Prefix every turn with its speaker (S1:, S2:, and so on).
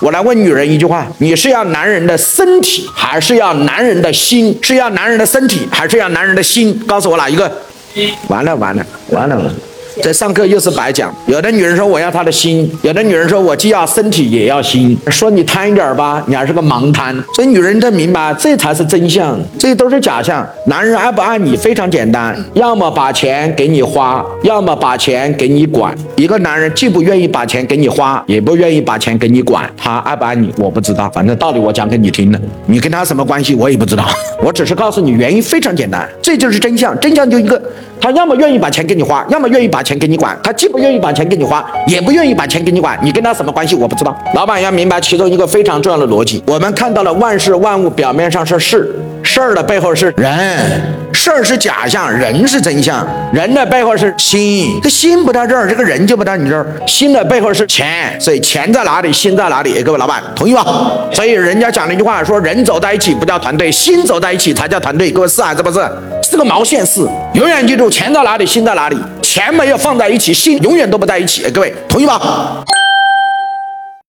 S1: 我来问女人一句话：你是要男人的身体，还是要男人的心？是要男人的身体，还是要男人的心？告诉我哪一个？完了完了完了完了！这上课又是白讲。有的女人说我要他的心，有的女人说我既要身体也要心。说你贪一点吧，你还是个盲贪。所以女人得明白，这才是真相，这都是假象。男人爱不爱你非常简单，要么把钱给你花，要么把钱给你管。一个男人既不愿意把钱给你花，也不愿意把钱给你管，他爱不爱你我不知道。反正道理我讲给你听了，你跟他什么关系我也不知道。我只是告诉你原因非常简单，这就是真相。真相就一个。他要么愿意把钱给你花，要么愿意把钱给你管。他既不愿意把钱给你花，也不愿意把钱给你管。你跟他什么关系？我不知道。老板要明白其中一个非常重要的逻辑。我们看到了万事万物表面上是事，事儿的背后是人，事儿是假象，人是真相。人的背后是心，这心不在这儿，这个人就不在你这儿。心的背后是钱，所以钱在哪里，心在哪里？各位老板同意吗？所以人家讲了一句话，说人走在一起不叫团队，心走在一起才叫团队。各位是还是不是？个毛线事。永远记住。钱在哪里，心在哪里？钱没有放在一起，心永远都不在一起。各位，同意吗？